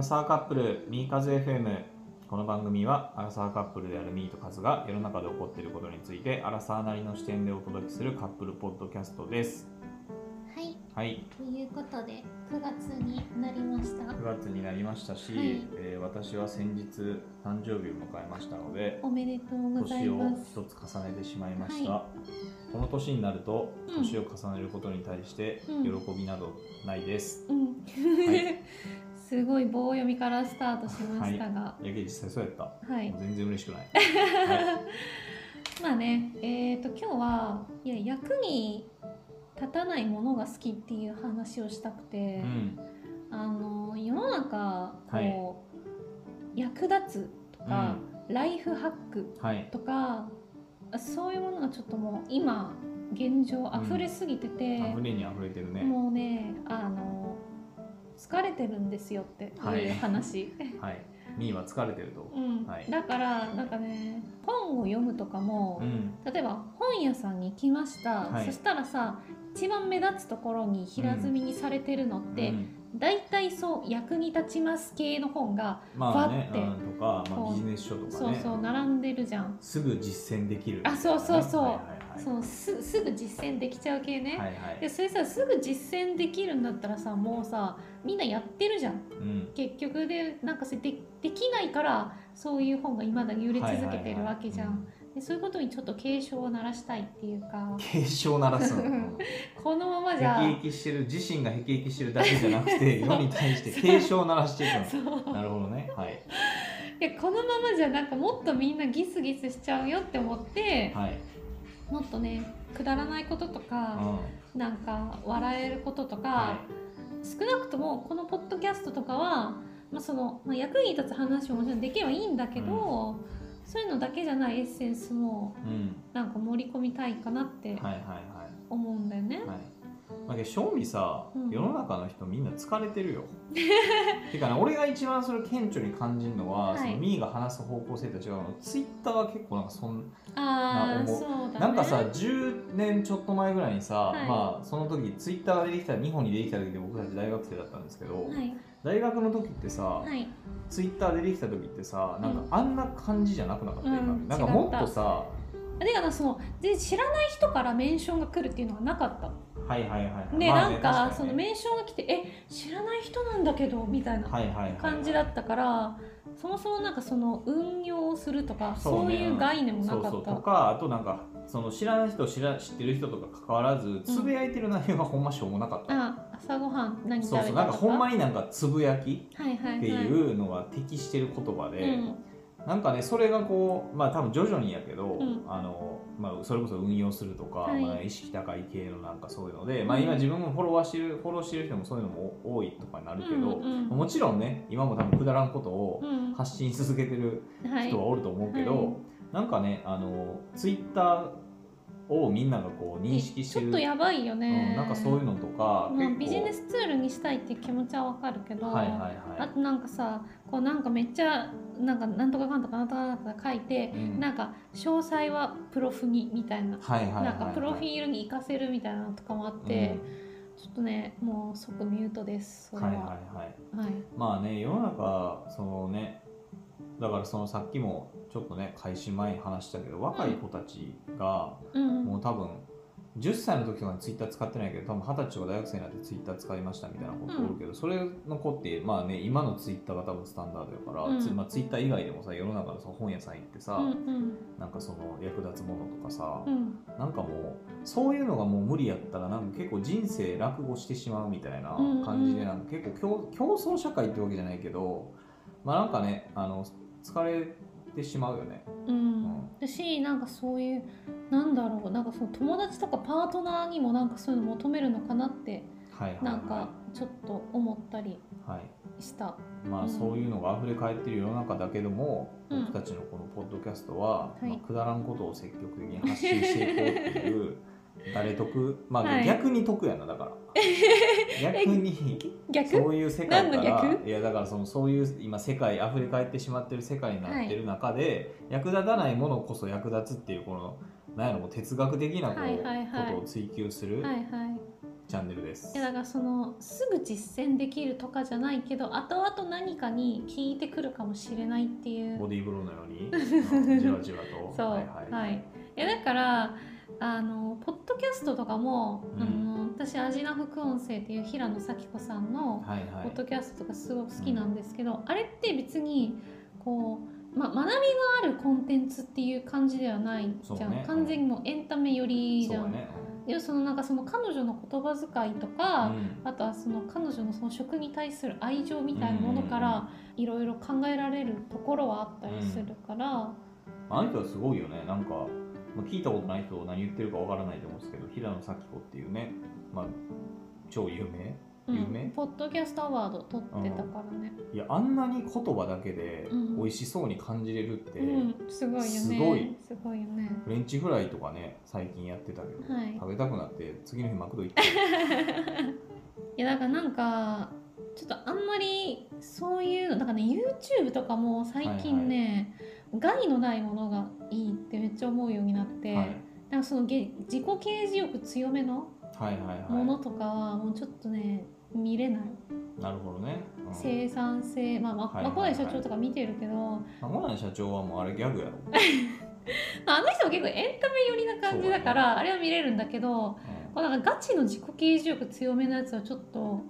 ラサーカップルミーカズ FM この番組はアラサーカップルであるミーとカズが世の中で起こっていることについてアラサーなりの視点でお届けするカップルポッドキャストです。はい、はい。ということで9月になりました。9月になりましたし、はい。えー私は先日誕生日を迎えましたのでおめでとうござい年をます一つ重ねてしまいました、はこの年になるとうん。年を重ねることに対してうん。喜びなどないです、うん、はい すごい棒読みからスタートしましたが。い。やけど実際そうやった、はい、全然嬉しくない、はまあねえっ、と今日はいや役に立たないものが好きっていう話をしたくいてう、ん。あの世の中こう、はい役立つとか、ライフハックはい。とかそういうものがちょっともう今現状溢れすぎてて、溢れに溢れてるね。もうねあの疲れてるんですよってはい。いう話、はい。ミーは疲れてると。うん。はい。だからなんかね本を読むとかもう、ん。例えば本屋さんに来ました、はい。そしたらさ一番目立つところに平積みにされてるのって、うん大体そう役に立ちます系の本が、まあね、バッてうん、とか、まあ、ビジネス書とかね。そうそう並んでるじゃん、すぐ実践できるね、あそうそうそう。はいはいはいそうすすぐ実践できちゃう系ね、はいはいでそれさすぐ実践できるんだったらさもうさみんなやってるじゃん。うん。結局でなんかでできないからそういう本がいまだに売れ続けてるわけじゃん、はいはいでそういうことにちょっと警鐘を鳴らしたいっていうか。警鐘を鳴らすの？うん。このままじゃ辟易してる自身が辟易してるだけじゃなくて世に対して警鐘を鳴らしていくの。なるほどね。はい。いやこのままじゃなんかもっとみんなギスギスしちゃうよって思ってはい、もっとねくだらないこととうん。か、なんか笑えることとか、は少なくともこのポッドキャストとかは、まあそのまあ、役に立つ話ももちろんできればいいんだけど、そういうのだけじゃないエッセンスもいうん。なんか盛り込みたいかなってはいはいはい。思うんだよね。はい。まあ、けど正味さ、うん。世の中の人みんな疲れてるよ。てかね俺が一番それ顕著に感じるのは、はい。そのミーが話す方向性と違うの。ツイッターは結構なんかそんな思う。そうだね。なんかさ10年ちょっと前ぐらいにさ、はい。まあその時ツイッターが出てきた日本に出てきた時で僕たち大学生だったんですけど、はい大学の時ってさ、はい。ツイッター出てきた時ってさなんかあんな感じじゃなくなかった、うん今。なんかもっとさでかなそので知らない人からメンションが来るっていうのがなかった。はいはいはいはい。で、まあねなんかね。そのメンションが来てえ知らない人なんだけどみたいなはいはいはいはい。感じだったから、そもそもなんかその運用するとかそう,、ね。いう概念もなかった。そうそう。とかあとなんかその知らない人知ら知ってる人とか関わらずつぶやいてる内容がほんましょうもなかった、あ朝ごはん何食べたそうそうなんかほんまになんかつぶやきはいはいはい、っていうのが適してる言葉で、うん。なんかねそれがこうまあ多分徐々にやけど、ん。あのまあ、それこそ運用するとか、はい。まあ、意識高い系のなんかそういうので、まあ、うん今自分もフォロワーしてるフォローしてる人もそういうのも多いとかになるけど、うんうんもちろんね今も多分くだらんことをうん。発信し続けてるはい人はおると思うけど、はい。なんかねあのツイッターをみんながこう認識してる。ちょっとやばいよね、うん、なんかそういうのとか、まあビジネスツールにしたいっていう気持ちはわかるけど、はいはいはい。あとなんかさこうなんかめっちゃなんかなんとかかんとかなんとかなんとか書いて、うん。なんか詳細はプロフにみたいな、はいはいはいはい。なんかプロフィールに活かせるみたいなのとかもあって、ちょっとねもう即ミュートですは、はいはいはい。はい。まあね世の中そのねだからそのさっきもちょっとね開始前に話したけど若い子たちがうん。もう多分10歳の時とかにツイッター使ってないけど多分二十歳とか大学生になってツイッター使いましたみたいなことおるけど、それの子ってまあね今のツイッターが多分スタンダードやから、うんつまあ、ツイッター以外でもさ世の中の本屋さん行ってさ、うんうん。なんかその役立つものとかさ、うん。なんかもうそういうのがもう無理やったらなんか結構人生落語してしまうみたいな感じでなんか結構競競争社会ってわけじゃないけどまあなんかねあの疲れてしまうよね。うん。だしなんかそういうなんだろう。なんかその友達とかパートナーにもなんかそういうの求めるのかなってはいはい、はい、なんかちょっと思ったりはい。した。まあ、うん。そういうのが溢れ返ってる世の中だけども、うん。僕たちのこのポッドキャストは、はい。まあ、くだらんことを積極的に発信していこうっていう誰得？まあ、はい。逆に得やなだから。逆に。逆？そういう世界か何のら逆？いやだからそのそういう今世界溢れ返ってしまってる世界になってる中で、役立たないものこそ役立つっていうこのなんやろもう哲学的なこう、はいはいはいことを追求するはいはい。チャャンネルです。いやだからそのすぐ実践できるとかじゃないけど後々何かに効いてくるかもしれないっていう。ボディーブローのように？うんじわじわと。そう。はい、いやだからあのポッドキャストとかも、うん。あの私アジナ副音声っていう平野咲子さんのはいはい。ポッドキャストとかすごく好きなんですけど、あれって別にこう、ま、学びがあるコンテンツっていう感じではないじゃん、ね。完全にもうエンタメ寄りじゃん。でそのなんかその彼女の言葉遣いとうか、ん。あとはその彼女のその食に対する愛情みたいなものからいろいろ考えられるところはあったりするから、あの人はすごいよね。なんか、まあ、聞いたことない人何言ってるかわからないと思うんですけど平野咲子っていうね、まあ、超有名？うん。有名？ポッドキャストアワード取ってたからね、いやあんなに言葉だけでうん。美味しそうに感じれるって、うん。すごいよね。すごい。すごいよね。フレンチフライとかね最近やってたけど、はい。食べたくなって次の日マクド行って いやだからなんかちょっとあんまりそういうのだからね YouTube とかも最近ね、害のないものがいいっちゃ思うようになって、はい。なんかそのげ自己啓示欲強めのものはとかはもうちょっとね見れない、いなるほどね、うん。生産性まあまはい社長とか見てるけど、まあモナン社長はもうあれギャグやろ、まああの人も結構エンタメ寄りな感じだから、あれは見れるんだけどうん。こうなんかガチの自己啓示欲強めのやつはちょっと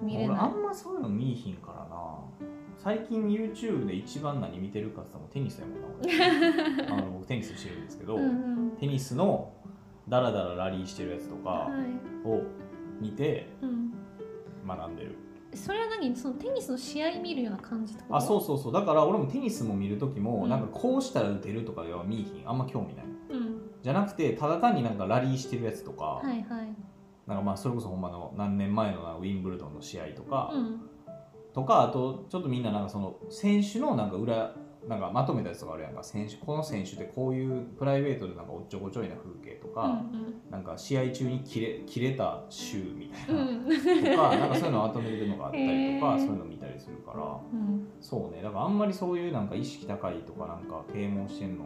見れない。俺あんまそういうの見いひんからな最近 YouTube で一番何見てるかって言ったらテニスやもんな。俺 あの僕テニスしてるんですけど、うんうん。テニスのダラダララリーしてるやつとかはい。を見てうん、学んでる、それは何？そのテニスの試合見るような感じと？あそうそうそう。だから俺もテニスも見る時も、うん。なんかこうしたら打てるとかでは見いひん。あんま興味ない。うん。じゃなくてただ単になんかラリーしてるやつとか、はいはい。なんかまあそれこそほんまの何年前のなウィンブルドンの試合とか、うんとかあとちょっとみんななんかその選手のなんか裏なんかまとめたやつとかあるやんか。選手この選手ってこういうプライベートでなんかおっちょこちょいな風景とうか、ん。なんか試合中に切れ切れたシューみたいうんな、うん。とかなんかそういうのをまとめてるのがあったりとか、へー。そういうの見たりするから。うん。そうね。だからあんまりそういうなんか意識高いとかなんか啓蒙してんの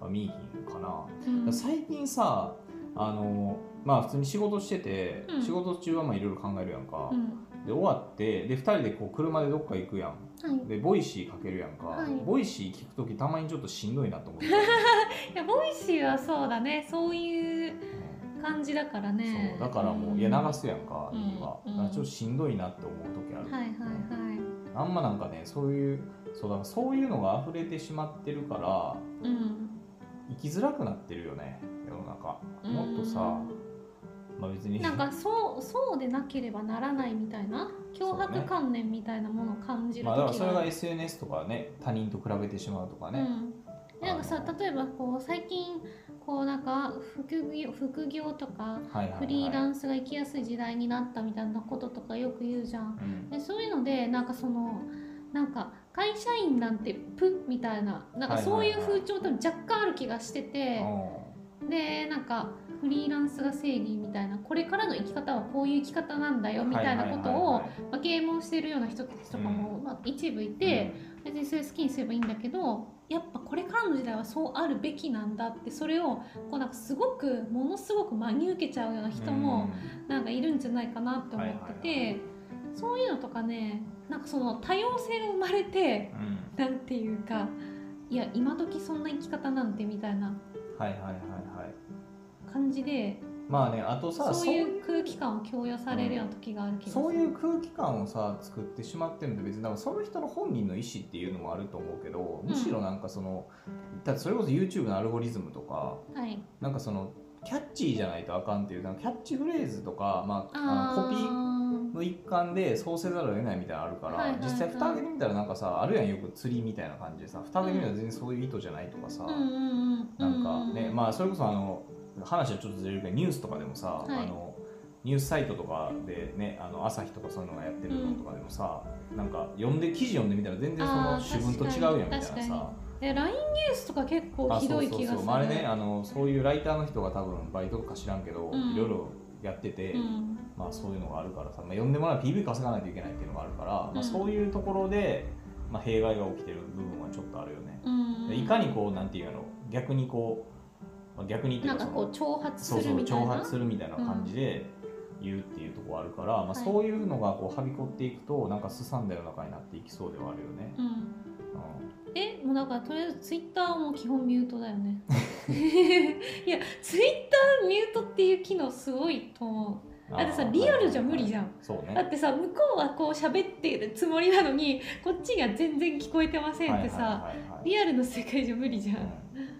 は見いひんかな、うん。最近さあのまあ普通に仕事してて、うん。仕事中はまあいろいろ考えるやんか、うんで終わってで2人でこう車でどっか行くやん。はい。でボイシーかけるやんか、はい。ボイシー聞く時たまにちょっとしんどいなと思って、いやボイシーはそうだね。そういう感じだからね。そうだからもう、いや流すやんか、うん。いいわうん。だからちょっとしんどいなって思う時ある、はいはいはい。あんまなんかねそういうそうだそういうのが溢れてしまってるからうん。生きづらくなってるよね世の中。もっとさ、まあ別に。なんかそうそうでなければならないみたいな脅迫観念みたいなものを感じるまあだからそれが SNS とかね他人と比べてしまうとかね、うん、でなんかさ例えばこう最近こうなんか副業副業とかフリーランスが生きやすい時代になったみたいなこととかよく言うじゃん。うん。でそういうのでなんかそのなんか会社員なんてプみたいななんかそういう風潮多分若干ある気がしてて、でなんかフリーランスが正義みたいなこれからの生き方はこういう生き方なんだよみたいなことをまあ啓蒙してるような人たちとかも、まあ、一部いて、別にそれ好きにすればいいんだけどやっぱこれからの時代はそうあるべきなんだってそれをこうなんかすごくものすごく真に受けちゃうような人もなんかいるんじゃないかなって思ってて、そういうのとかねなんかその多様性が生まれてうなんていうかいや今時そんな生き方なんてみたいな。はいはいはいはい感じでまあねあとさそういう空気感を共有されるような時がある気がする。そういう空気感をさ作ってしまってるのって別になんかその人の本人の意思っていうのもあると思うけどむしろなんかその、だそれこそ YouTube のアルゴリズムとかはい、なんかそのキャッチーじゃないとあかんっていうなんかキャッチフレーズとか、まあ、あコピーーの一環でそうせざるを得ないみたいなのあるから、はいはいはい。実際蓋開けてみたらなんかさあるやんよく釣りみたいな感じでさ蓋開けてみたら全然そういう意図じゃないとかさ、うんうんうんなんかね、あまあそれこそあの話はちょっとずれるけどニュースとかでもさ、はい。あのニュースサイトとかでねあの朝日とかそういうのがやってるのとかでもさ、なんか読んで記事読んでみたら全然その主文と違うやんみたいなさ。え LINE ニュースとか結構あひどい気がする。ああれねあのそういうライターの人が多分バイトとか知らんけど、うん。いろいろやってて、うん。まあそういうのがあるからさ、まあ、読んでもらう PV 稼がないといけないっていうのがあるから、まうん。あ、そういうところで、まあ、弊害が起きてる部分はちょっとあるよね、いかにこうなんていうの逆にこう、まあ、逆になんかこう挑発するみたいな？挑発するみたいな感じで言うっていうところあるから、まあ、そういうのがこうはびこっていくとなんかすさんだ世の中になっていきそうではあるよね。うん。うん。えもうだからとりあえずツイッターはもう基本ミュートだよね。いやツイッターミュートっていう機能すごいと思う。だってさリアルじゃ無理じゃん。そうね。だってさ向こうはこう喋ってるつもりなのにこっちが全然聞こえてませんってさ、リアルの世界じゃ無理じゃん、うん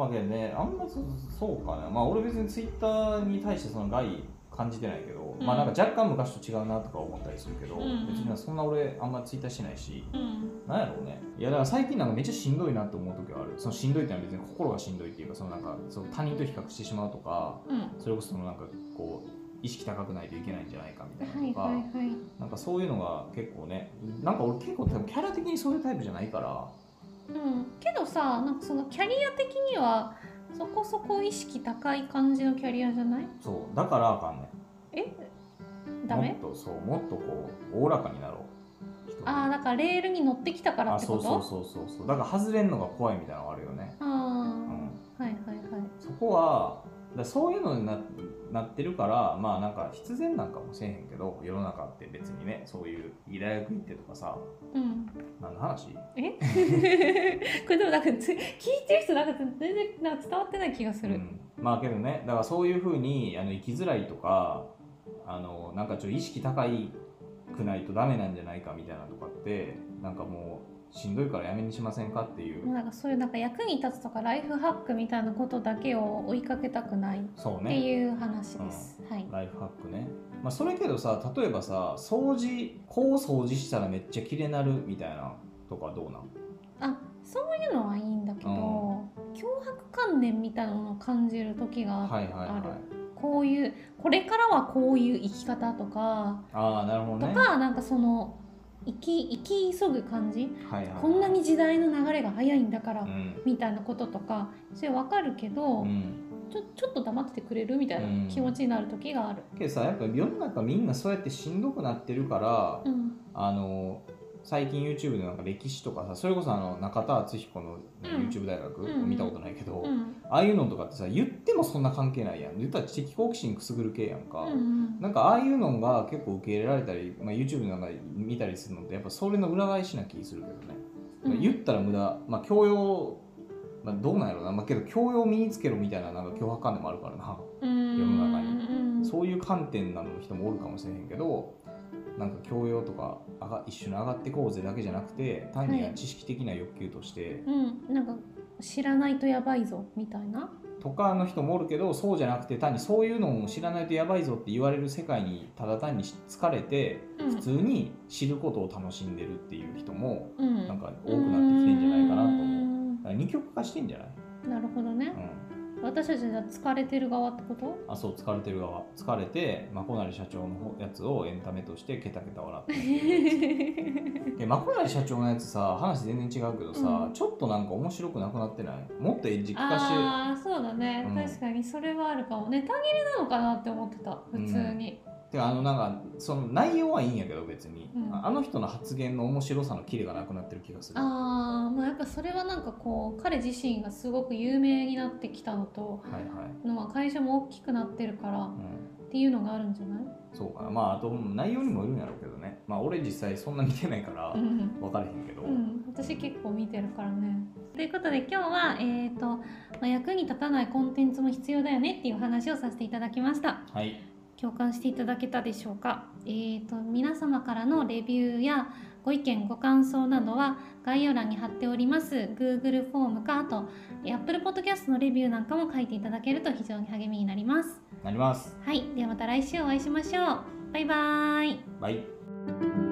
まあけどねあんまそそうかな。まあ俺別にツイッターに対してその害感じてないけど、うん。まあなんか若干昔と違うなとか思ったりするけど、うん。別にそんな俺あんまツイッターしてないし。うん。なんやろうね。いやだから最近なんかめっちゃしんどいなって思う時はある。そのしんどいってのは別に心がしんどいっていうかそのなんかその他人と比較してしまうとかうん。それこそそのなんかこう意識高くないといけないんじゃないかみたいなはいとか、はいはい。なんかそういうのが結構ねなんか俺結構多分キャラ的にそういうタイプじゃないからうん、けどさなんかそのキャリア的にはそこそこ意識高い感じのキャリアじゃない？そう。だからあかんねん。え？ダメ？もっとそうもっとこうおおらかになろう。人ああだからレールに乗ってきたからあってこと？そうそうそうそうそう。だから外れんのが怖いみたいなのがあるよね、あうん、ーはいはいはい。そこはだそういうのにななってるからまあなんか必然なんかもしれへんけど世の中って別にねそういういい大学行ってとかさうん。何の話？え？これでもなんかつ聞いてる人なんか全然なんか伝わってない気がする、うん、まあけどねだからそういうふうにあの生きづらいとかあのなんかちょっと意識高いくないとダメなんじゃないかみたいなとかってなんかもうしんどいからやめにしませんかっていう。なんかそういうなんか役に立つとかライフハックみたいなことだけを追いかけたくないっていう話です、はい。ライフハックね。まあそれけどさ例えばさ掃除こう掃除したらめっちゃ綺麗なるみたいなとかどうなん？あそういうのはいいんだけど、うん。脅迫観念みたいなものを感じる時があってはいはいはい。こういうこれからはこういう生き方とか、ああなるほどとねかなんかその生き生き急ぐ感じ、はいはい。はいこんなに時代の流れが早いんだから、うん。みたいなこととか。それ分かるけど、うん。ちょちょっと黙っててくれるみたいな気持ちになる時がある。けどさやっぱ世の中みんなそうやってしんどくなってるから、うん。あの最近 YouTube でなんか歴史とかさそれこそあの中田敦彦の、YouTube 大学、うん見たことないけど、うん。ああいうのとかってさ言ってもそんな関係ないやん。言ったら知的好奇心くすぐる系やんか、うんうんなんかああいうのが結構受け入れられたり、まあ、YouTube なんか見たりするのってやっぱそれの裏返しな気するけどね、まあ言ったら無駄、まあ、教養、まあ、どうなんやろうな、まあ、けど教養身につけろみたいななんか脅迫観念もあるからな、うん。世の中に。うん。そういう観点なの人もおるかもしれへんけどなんか教養とか上が一緒に上がってこうぜだけじゃなくて単にはい。知識的な欲求として、うん、なんか知らないとやばいぞみたいな？とかの人もおるけどそうじゃなくて単にそういうのを知らないとやばいぞって言われる世界にただ単に疲れてうん。普通に知ることを楽しんでるっていう人もうん。なんか多くなってきてんじゃないかなと思う。思だから二極化してんじゃない、う。なるほどね。う。ん、私たちじゃあ疲れてる側ってこと？あそう疲れてる側。疲れてまこなり社長のやつをエンタメとしてケタケタ笑ってる。でまこなり社長のやつさ話全然違うけどさ、うん。ちょっとなんか面白くなくなってない？もっとエッジ効かして。ああそうだね、うん。確かにそれはあるかも。ネタ切れなのかなって思ってた。普通に。てかあのなんかその内容はいいんやけど別に、うん。あの人の発言の面白さのキレがなくなってる気がする。ああまあやっぱそれはなんかこう彼自身がすごく有名になってきたのと、はいはい、のまあ会社も大きくなってるからうん、っていうのがあるんじゃない？そうかな。まああと内容にもよるんやろうけどね。まあ俺実際そんな見てないからうん。分からへんけど、うん、私結構見てるからね。ということで今日は、えーとまあ、役に立たないコンテンツも必要だよねっていう話をさせていただきました。はい共感していただけたでしょうか、えー、と皆様からのレビューやご意見ご感想などは概要欄に貼っております Google フォームかあと Apple Podcast のレビューなんかも書いていただけると非常に励みになります。なります。はいではまた来週お会いしましょう。バイバーイ。バイ